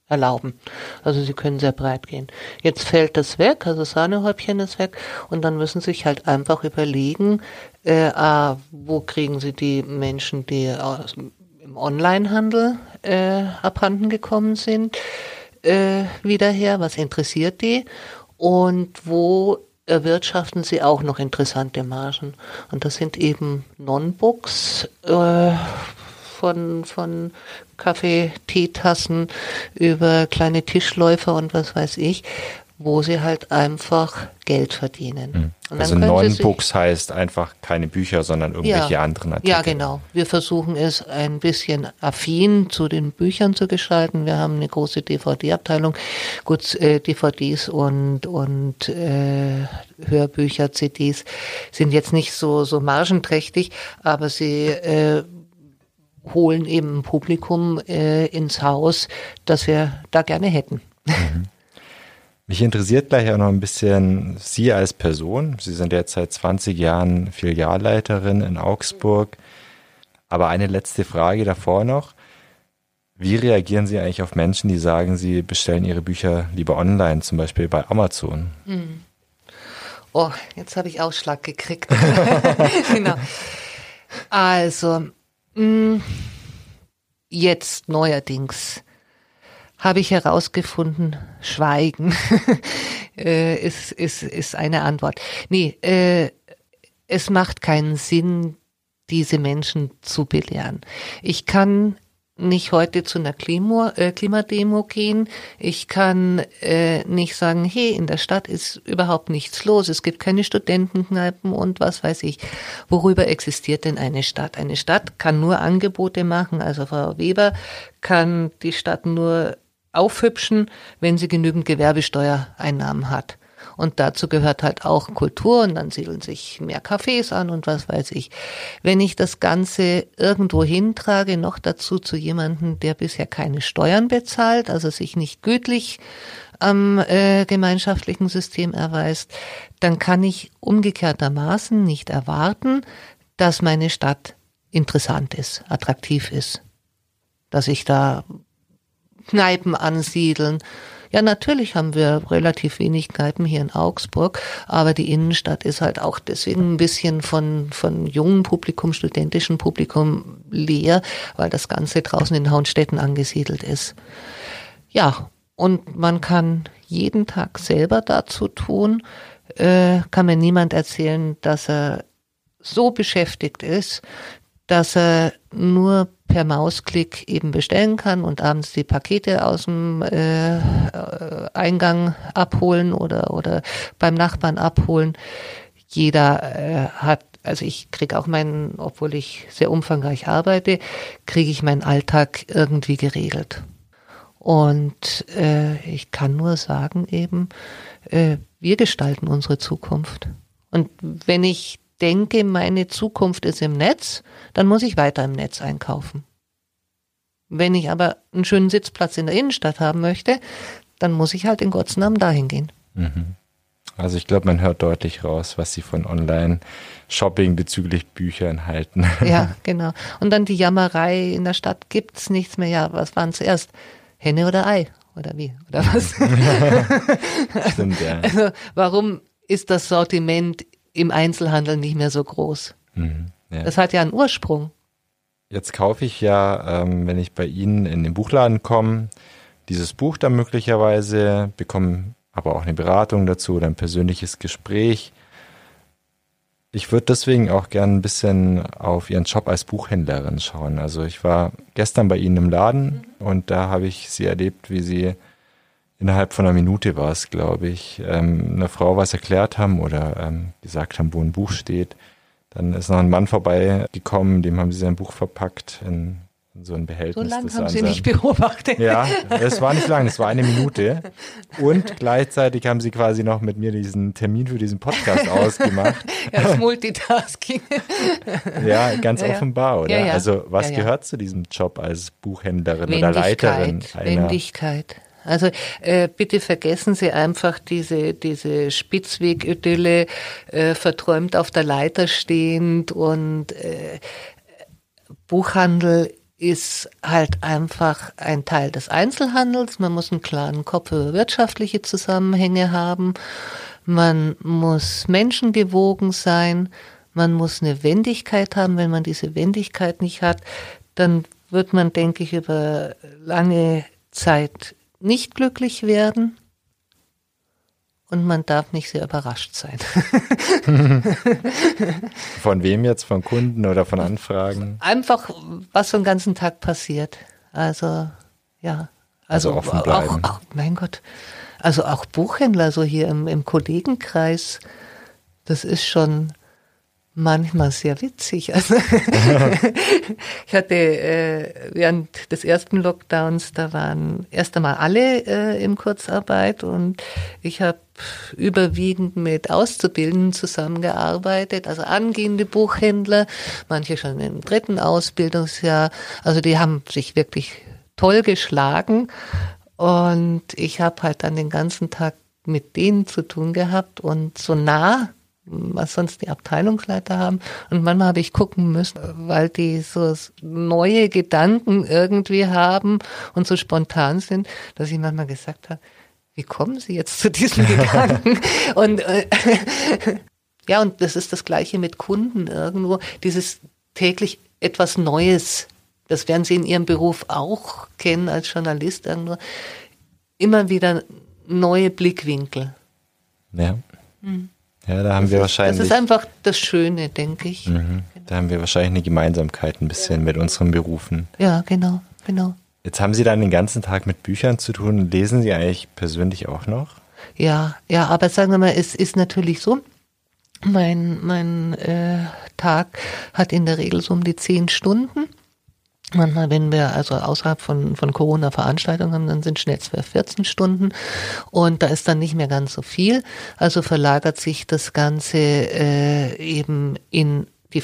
erlauben. Also sie können sehr breit gehen. Jetzt fällt das weg, also Sahnehäubchen ist weg und dann müssen sie sich halt einfach überlegen, äh, ah, wo kriegen sie die Menschen, die aus, im Onlinehandel äh, abhanden gekommen sind, äh, wieder her, was interessiert die und wo erwirtschaften sie auch noch interessante Margen. Und das sind eben Non-Books, äh, von, von Kaffee, Teetassen über kleine Tischläufer und was weiß ich, wo sie halt einfach Geld verdienen. Mhm. Also Non-Books heißt einfach keine Bücher, sondern irgendwelche ja, anderen Artikel. Ja, genau. Wir versuchen es ein bisschen affin zu den Büchern zu gestalten. Wir haben eine große DVD-Abteilung, gut äh, DVDs und und äh, Hörbücher, CDs sind jetzt nicht so so margenträchtig, aber sie äh, holen eben ein Publikum äh, ins Haus, das wir da gerne hätten. Mhm. Mich interessiert gleich auch noch ein bisschen Sie als Person. Sie sind jetzt seit 20 Jahren Filialleiterin in Augsburg. Aber eine letzte Frage davor noch. Wie reagieren Sie eigentlich auf Menschen, die sagen, sie bestellen ihre Bücher lieber online, zum Beispiel bei Amazon? Mhm. Oh, jetzt habe ich Ausschlag gekriegt. *laughs* *laughs* genau. Also, jetzt neuerdings habe ich herausgefunden, Schweigen *laughs* äh, ist, ist, ist eine Antwort. Nee, äh, es macht keinen Sinn, diese Menschen zu belehren. Ich kann nicht heute zu einer Klima, äh, Klimademo gehen. Ich kann äh, nicht sagen, hey, in der Stadt ist überhaupt nichts los. Es gibt keine Studentenkneipen und was weiß ich. Worüber existiert denn eine Stadt? Eine Stadt kann nur Angebote machen. Also Frau Weber kann die Stadt nur aufhübschen, wenn sie genügend Gewerbesteuereinnahmen hat. Und dazu gehört halt auch Kultur und dann siedeln sich mehr Cafés an und was weiß ich. Wenn ich das Ganze irgendwo hintrage, noch dazu zu jemandem, der bisher keine Steuern bezahlt, also sich nicht gütlich am äh, gemeinschaftlichen System erweist, dann kann ich umgekehrtermaßen nicht erwarten, dass meine Stadt interessant ist, attraktiv ist, dass ich da Kneipen ansiedeln, ja, natürlich haben wir relativ wenig Kneipen hier in Augsburg, aber die Innenstadt ist halt auch deswegen ein bisschen von, von jungem Publikum, studentischem Publikum leer, weil das Ganze draußen in Haunstetten angesiedelt ist. Ja, und man kann jeden Tag selber dazu tun, äh, kann mir niemand erzählen, dass er so beschäftigt ist, dass er nur per Mausklick eben bestellen kann und abends die Pakete aus dem äh, Eingang abholen oder, oder beim Nachbarn abholen. Jeder äh, hat, also ich kriege auch meinen, obwohl ich sehr umfangreich arbeite, kriege ich meinen Alltag irgendwie geregelt. Und äh, ich kann nur sagen eben, äh, wir gestalten unsere Zukunft. Und wenn ich denke, meine Zukunft ist im Netz, dann muss ich weiter im Netz einkaufen. Wenn ich aber einen schönen Sitzplatz in der Innenstadt haben möchte, dann muss ich halt in Gottes Namen dahin gehen. Mhm. Also ich glaube, man hört deutlich raus, was sie von Online-Shopping bezüglich Büchern halten. Ja, *laughs* genau. Und dann die Jammerei, in der Stadt gibt's nichts mehr. Ja, was waren zuerst? Henne oder Ei? Oder wie? Oder was? *laughs* *laughs* Stimmt, ja. Also warum ist das Sortiment im Einzelhandel nicht mehr so groß. Mhm, ja. Das hat ja einen Ursprung. Jetzt kaufe ich ja, ähm, wenn ich bei Ihnen in den Buchladen komme, dieses Buch dann möglicherweise, bekomme aber auch eine Beratung dazu oder ein persönliches Gespräch. Ich würde deswegen auch gern ein bisschen auf Ihren Job als Buchhändlerin schauen. Also ich war gestern bei Ihnen im Laden und da habe ich Sie erlebt, wie Sie innerhalb von einer Minute war es, glaube ich, ähm, einer Frau was erklärt haben oder ähm, gesagt haben, wo ein Buch steht. Dann ist noch ein Mann vorbeigekommen, dem haben sie sein Buch verpackt in, in so ein Behältnis. So lange haben Sie nicht beobachtet. Ja, *laughs* es war nicht lang, es war eine Minute. Und gleichzeitig haben sie quasi noch mit mir diesen Termin für diesen Podcast *laughs* ausgemacht. Ja, das Multitasking. *laughs* Ja, ganz ja, offenbar, oder? Ja, ja. Also was gehört zu diesem Job als Buchhändlerin oder Leiterin? Wendigkeit. Wendigkeit. Also äh, bitte vergessen Sie einfach diese, diese Spitzwegidylle, äh, verträumt auf der Leiter stehend und äh, Buchhandel ist halt einfach ein Teil des Einzelhandels. Man muss einen klaren Kopf über wirtschaftliche Zusammenhänge haben. Man muss menschengewogen sein. Man muss eine Wendigkeit haben. Wenn man diese Wendigkeit nicht hat, dann wird man, denke ich, über lange Zeit nicht glücklich werden. Und man darf nicht sehr überrascht sein. *laughs* Von wem jetzt? Von Kunden oder von Anfragen? Einfach, was so den ganzen Tag passiert. Also, ja. Also Also, offen auch, bleiben. auch, mein Gott. Also auch Buchhändler, so hier im, im Kollegenkreis, das ist schon manchmal sehr witzig. *laughs* Also ich hatte äh, während des ersten Lockdowns, da waren erst einmal alle äh, in Kurzarbeit und ich habe überwiegend mit Auszubildenden zusammengearbeitet, also angehende Buchhändler, manche schon im dritten Ausbildungsjahr. Also die haben sich wirklich toll geschlagen und ich habe halt dann den ganzen Tag mit denen zu tun gehabt und so nah was sonst die Abteilungsleiter haben. Und manchmal habe ich gucken müssen, weil die so neue Gedanken irgendwie haben und so spontan sind, dass ich manchmal gesagt habe, wie kommen Sie jetzt zu diesen *laughs* Gedanken? Und äh, *laughs* ja, und das ist das Gleiche mit Kunden irgendwo, dieses täglich etwas Neues. Das werden Sie in Ihrem Beruf auch kennen als Journalist irgendwo. Immer wieder neue Blickwinkel. Ja. Ja, da haben wir wahrscheinlich. Das ist einfach das Schöne, denke ich. Mhm. Da haben wir wahrscheinlich eine Gemeinsamkeit ein bisschen mit unseren Berufen. Ja, genau, genau. Jetzt haben Sie dann den ganzen Tag mit Büchern zu tun. Lesen Sie eigentlich persönlich auch noch? Ja, ja, aber sagen wir mal, es ist natürlich so, mein, mein äh, Tag hat in der Regel so um die zehn Stunden. Manchmal, wenn wir also außerhalb von, von Corona Veranstaltungen haben, dann sind schnell 12, 14 Stunden und da ist dann nicht mehr ganz so viel. Also verlagert sich das Ganze äh, eben in die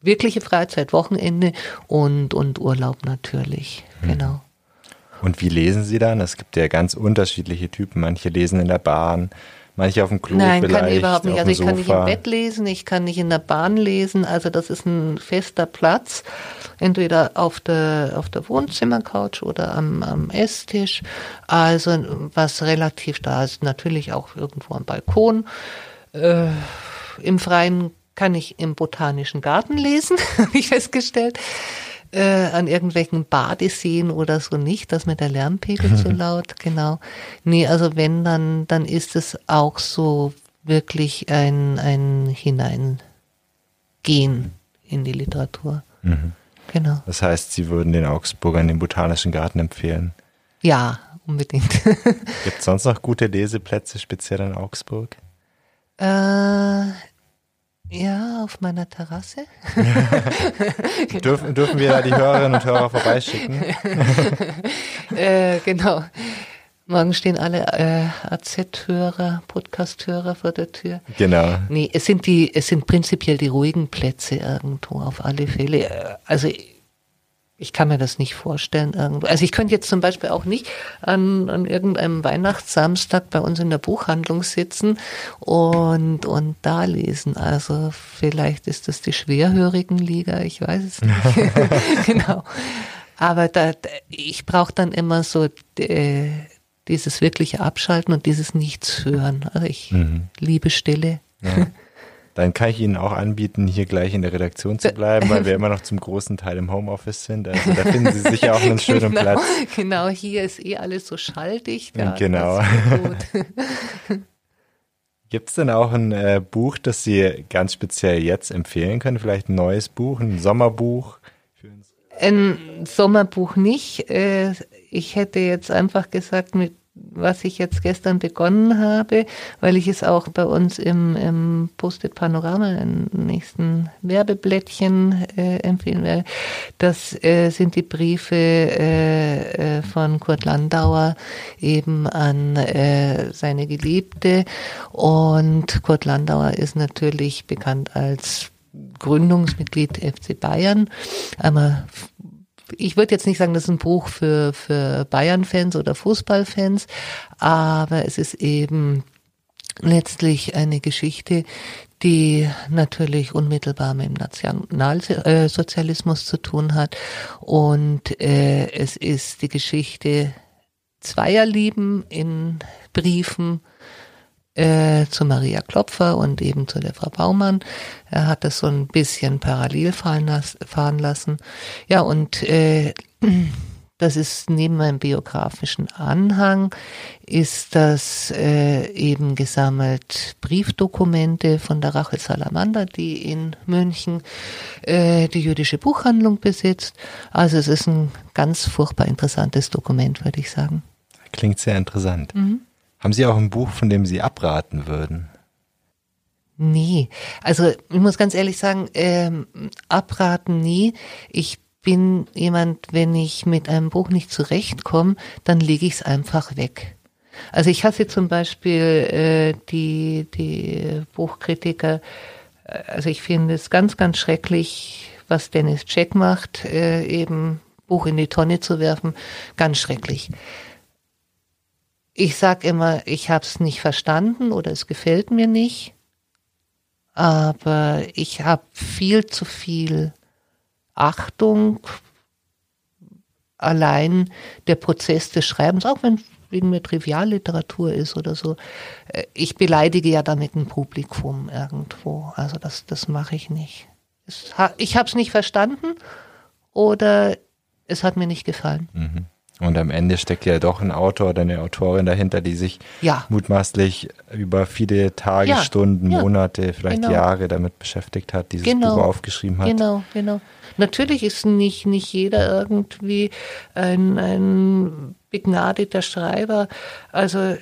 wirkliche Freizeit, Wochenende und, und Urlaub natürlich. Genau. Und wie lesen Sie dann? Es gibt ja ganz unterschiedliche Typen. Manche lesen in der Bahn, manche auf dem Klo Nein, vielleicht. kann ich überhaupt nicht. Also ich kann nicht im. Bett lesen, ich kann nicht in der Bahn lesen. Also das ist ein fester Platz, entweder auf der auf der Wohnzimmercouch oder am, am Esstisch. Also was relativ da ist, natürlich auch irgendwo am Balkon. Äh, Im Freien kann ich im botanischen Garten lesen, *laughs* habe ich festgestellt. Äh, an irgendwelchen Badeseen oder so nicht, dass mir der Lärmpegel zu *laughs* laut, genau. Nee, also wenn, dann, dann ist es auch so wirklich ein, ein Hineingehen in die Literatur. Mhm. Genau. Das heißt, Sie würden den Augsburgern den Botanischen Garten empfehlen. Ja, unbedingt. *laughs* Gibt es sonst noch gute Leseplätze, speziell in Augsburg? äh, ja, auf meiner Terrasse. *laughs* Dürfen, dürfen wir da die Hörerinnen und Hörer vorbeischicken? *laughs* äh, genau. Morgen stehen alle äh, AZ-Hörer, Podcast-Hörer vor der Tür. Genau. Nee, es sind die, es sind prinzipiell die ruhigen Plätze irgendwo auf alle Fälle. Äh, Also ich kann mir das nicht vorstellen irgendwo. Also ich könnte jetzt zum Beispiel auch nicht an, an irgendeinem Weihnachtssamstag bei uns in der Buchhandlung sitzen und, und da lesen. Also vielleicht ist das die schwerhörigen Liga, ich weiß es nicht. *laughs* *laughs* genau. Aber da, ich brauche dann immer so äh, dieses wirkliche Abschalten und dieses Nichts hören. Also ich liebe Stille. Ja. Dann kann ich Ihnen auch anbieten, hier gleich in der Redaktion zu bleiben, weil wir *laughs* immer noch zum großen Teil im Homeoffice sind. Also da finden Sie sicher auch einen *laughs* schönen genau, Platz. Genau, hier ist eh alles so schalldicht. Ja, Genau. ist gut. *laughs* Gibt es denn auch ein äh, Buch, das Sie ganz speziell jetzt empfehlen können? Vielleicht ein neues Buch, ein Sommerbuch? Ein Sommerbuch nicht. Äh, ich hätte jetzt einfach gesagt, mit was ich jetzt gestern begonnen habe, weil ich es auch bei uns im, im Posted Panorama, im nächsten Werbeblättchen äh, empfehlen werde. Das äh, sind die Briefe äh, äh, von Kurt Landauer eben an äh, seine Geliebte. Und Kurt Landauer ist natürlich bekannt als Gründungsmitglied FC Bayern, einmal ich würde jetzt nicht sagen, das ist ein Buch für, für Bayern-Fans oder Fußballfans, aber es ist eben letztlich eine Geschichte, die natürlich unmittelbar mit dem Nationalsozialismus zu tun hat. Und äh, es ist die Geschichte zweier Lieben in Briefen äh, zu Maria Klopfer und eben zu der Frau Baumann. Er hat das so ein bisschen parallel fahren, las fahren lassen. Ja, und äh, das ist neben meinem biografischen Anhang, ist das äh, eben gesammelt Briefdokumente von der Rachel Salamander, die in München äh, die jüdische Buchhandlung besitzt. Also es ist ein ganz furchtbar interessantes Dokument, würde ich sagen. Klingt sehr interessant. Mhm. Haben Sie auch ein Buch, von dem Sie abraten würden? Nee, also ich muss ganz ehrlich sagen, ähm, abraten nie. Ich bin jemand, wenn ich mit einem Buch nicht zurechtkomme, dann lege ich es einfach weg. Also ich hasse zum Beispiel äh, die, die Buchkritiker, äh, also ich finde es ganz, ganz schrecklich, was Dennis Check macht, äh, eben Buch in die Tonne zu werfen, ganz schrecklich ich sag immer, ich habe es nicht verstanden oder es gefällt mir nicht, aber ich habe viel zu viel Achtung allein der Prozess des Schreibens, auch wenn wegen mir Trivialliteratur ist oder so. Äh, ich beleidige ja damit ein Publikum irgendwo. Also das, das mache ich nicht. ich habe es nicht verstanden oder es hat mir nicht gefallen. Mhm. Und am Ende steckt ja doch ein Autor oder eine Autorin dahinter, die sich ja. mutmaßlich über viele Tage, ja. Stunden, ja. Monate, vielleicht genau. Jahre damit beschäftigt hat, dieses genau. Buch aufgeschrieben hat. Genau, genau. Natürlich ist nicht, nicht jeder irgendwie ein, ein begnadeter Schreiber. Also äh,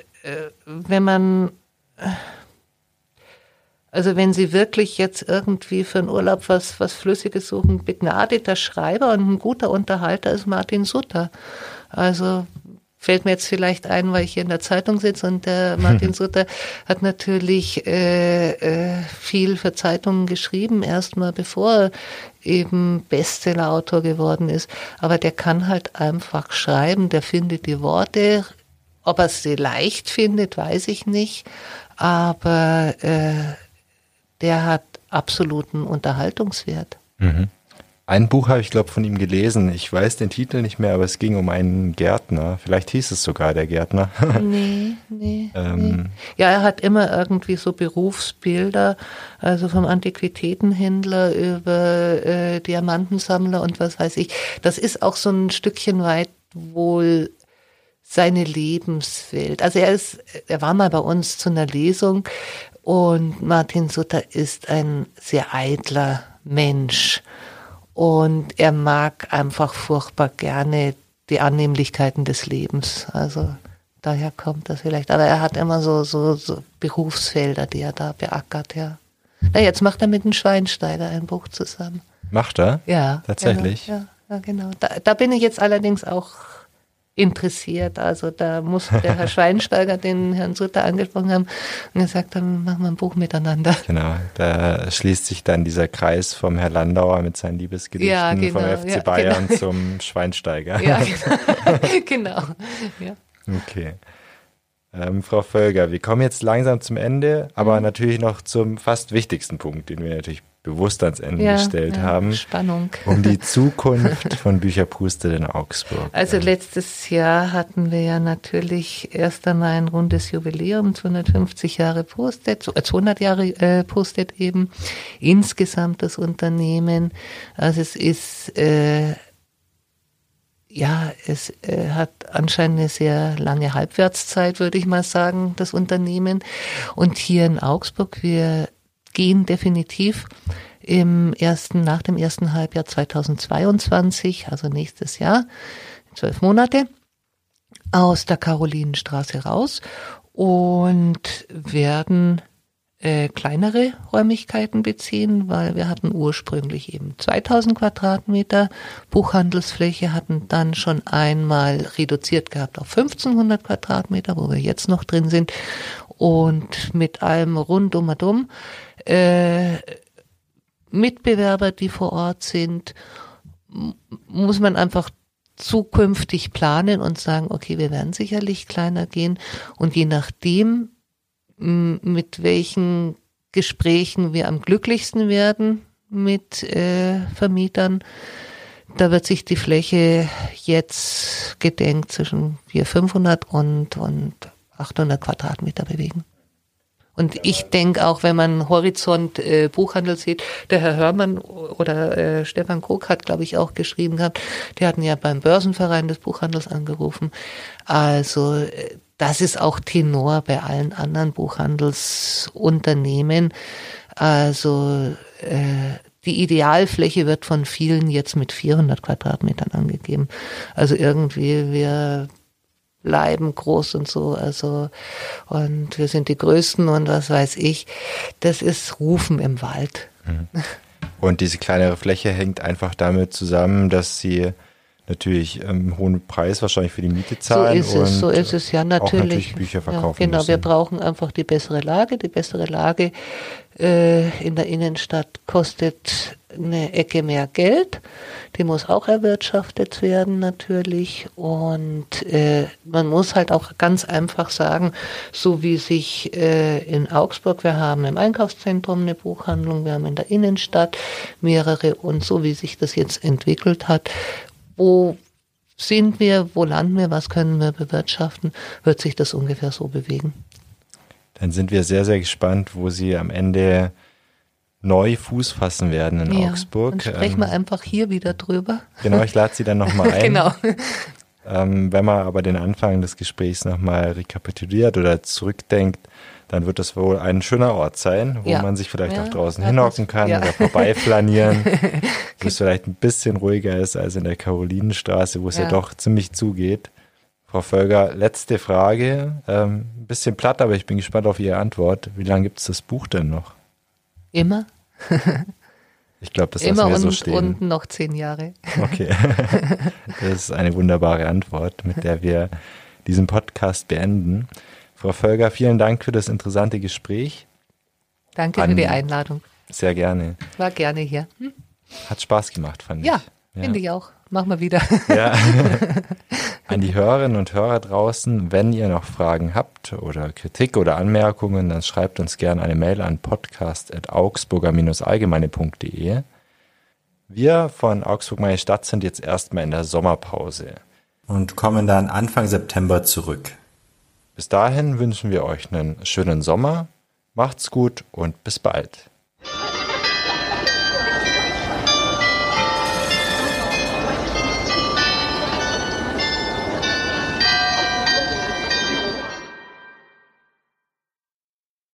wenn man also wenn Sie wirklich jetzt irgendwie für einen Urlaub was, was Flüssiges suchen, begnadeter Schreiber und ein guter Unterhalter ist Martin Sutter. Also fällt mir jetzt vielleicht ein, weil ich hier in der Zeitung sitze und der *laughs* Martin Sutter hat natürlich äh, äh, viel für Zeitungen geschrieben, erstmal bevor er eben Bestsellerautor geworden ist. Aber der kann halt einfach schreiben, der findet die Worte. Ob er sie leicht findet, weiß ich nicht. Aber äh, der hat absoluten Unterhaltungswert. Mhm. Ein Buch habe ich, glaube von ihm gelesen. Ich weiß den Titel nicht mehr, aber es ging um einen Gärtner. Vielleicht hieß es sogar der Gärtner. *laughs* Nee, nee, ähm, nee. Ja, er hat immer irgendwie so Berufsbilder, also vom Antiquitätenhändler über äh, Diamantensammler und was weiß ich. Das ist auch so ein Stückchen weit wohl seine Lebenswelt. Also er ist, er war mal bei uns zu einer Lesung und Martin Sutter ist ein sehr eitler Mensch und er mag einfach furchtbar gerne die Annehmlichkeiten des Lebens. Also daher kommt das vielleicht. Aber er hat immer so, so, so Berufsfelder, die er da beackert, ja. Na, jetzt macht er mit dem Schweinsteiger ein Buch zusammen. Macht er? Ja. Tatsächlich? Genau, ja, ja, genau. Da, da bin ich jetzt allerdings auch interessiert. Also da muss der Herr *laughs* Schweinsteiger den Herrn Sutter angesprochen haben und gesagt haben, machen wir ein Buch miteinander. Genau, da schließt sich dann dieser Kreis vom Herrn Landauer mit seinen Liebesgedichten ja, genau, vom FC ja, Bayern genau. zum Schweinsteiger. Ja, *laughs* genau. *laughs* genau. Ja. Okay. Ähm, Frau Völger, wir kommen jetzt langsam zum Ende, aber mhm. natürlich noch zum fast wichtigsten Punkt, den wir natürlich bewusst ans Ende ja, gestellt ja, haben. Spannung. Um die *laughs* Zukunft von Bücher Pustet in Augsburg. Also letztes Jahr hatten wir ja natürlich erst einmal ein rundes Jubiläum, 250 Jahre Postet, 200 Jahre äh, Postet eben, insgesamt das Unternehmen. Also es ist äh, ja, es äh, hat anscheinend eine sehr lange Halbwertszeit, würde ich mal sagen, das Unternehmen. Und hier in Augsburg, wir gehen definitiv im ersten, nach dem ersten Halbjahr 2022, also nächstes Jahr, zwölf Monate, aus der Karolinenstraße raus und werden äh, kleinere Räumlichkeiten beziehen, weil wir hatten ursprünglich eben 2000 Quadratmeter Buchhandelsfläche, hatten dann schon einmal reduziert gehabt auf 1500 Quadratmeter, wo wir jetzt noch drin sind und mit allem rundum und um äh, Mitbewerber, die vor Ort sind, muss man einfach zukünftig planen und sagen, okay, wir werden sicherlich kleiner gehen und je nachdem, mit welchen Gesprächen wir am glücklichsten werden mit äh, Vermietern. Da wird sich die Fläche jetzt gedenkt zwischen 400, 500 und, und 800 Quadratmeter bewegen. Und ich denke auch, wenn man Horizont äh, Buchhandel sieht, der Herr Hörmann oder äh, Stefan Krug hat, glaube ich, auch geschrieben gehabt, die hatten ja beim Börsenverein des Buchhandels angerufen. Also äh, das ist auch Tenor bei allen anderen Buchhandelsunternehmen. Also äh, die Idealfläche wird von vielen jetzt mit 400 Quadratmetern angegeben. Also irgendwie wir bleiben groß und so, also und wir sind die Größten und was weiß ich. Das ist Rufen im Wald. Mhm. Und diese kleinere Fläche hängt einfach damit zusammen, dass sie natürlich einen ähm, hohen Preis wahrscheinlich für die Miete zahlen. So ist es, so ist es ja natürlich. Auch natürlich Bücher verkaufen ja, genau, müssen. wir brauchen einfach die bessere Lage. Die bessere Lage äh, in der Innenstadt kostet eine Ecke mehr Geld. Die muss auch erwirtschaftet werden natürlich. Und äh, man muss halt auch ganz einfach sagen, so wie sich äh, in Augsburg, wir haben im Einkaufszentrum eine Buchhandlung, wir haben in der Innenstadt mehrere und so wie sich das jetzt entwickelt hat, wo sind wir, wo landen wir, was können wir bewirtschaften, wird sich das ungefähr so bewegen. Dann sind wir sehr, sehr gespannt, wo Sie am Ende neu Fuß fassen werden in ja, Augsburg. Dann sprechen wir ähm, einfach hier wieder drüber. Genau, ich lade Sie dann nochmal *laughs* ein. genau. Ähm, wenn man aber den Anfang des Gesprächs nochmal rekapituliert oder zurückdenkt, dann wird das wohl ein schöner Ort sein, wo ja. man sich vielleicht ja, auch draußen hinhocken kann ja. oder vorbeiflanieren, *laughs* wo es vielleicht ein bisschen ruhiger ist als in der Karolinenstraße, wo es ja, doch ziemlich zugeht. Frau Völger, letzte Frage. Ähm, ein bisschen platt, aber ich bin gespannt auf Ihre Antwort. Wie lange gibt es das Buch denn noch? Immer. *laughs* Ich glaube, das Immer lassen wir und, so stehen. und noch zehn Jahre. Okay. *laughs* Das ist eine wunderbare Antwort, mit der wir diesen Podcast beenden. Frau Völger, vielen Dank für das interessante Gespräch. Danke An, für die Einladung. Sehr gerne. War gerne hier. Hm? Hat Spaß gemacht, fand ja, ich. Ja, finde ich auch. Machen wir wieder. Ja. *laughs* An die Hörerinnen und Hörer draußen, wenn ihr noch Fragen habt oder Kritik oder Anmerkungen, dann schreibt uns gerne eine Mail an podcast.augsburger-allgemeine.de. Wir von Augsburg Meine Stadt sind jetzt erstmal in der Sommerpause. Und kommen dann Anfang September zurück. Bis dahin wünschen wir euch einen schönen Sommer. Macht's gut und bis bald.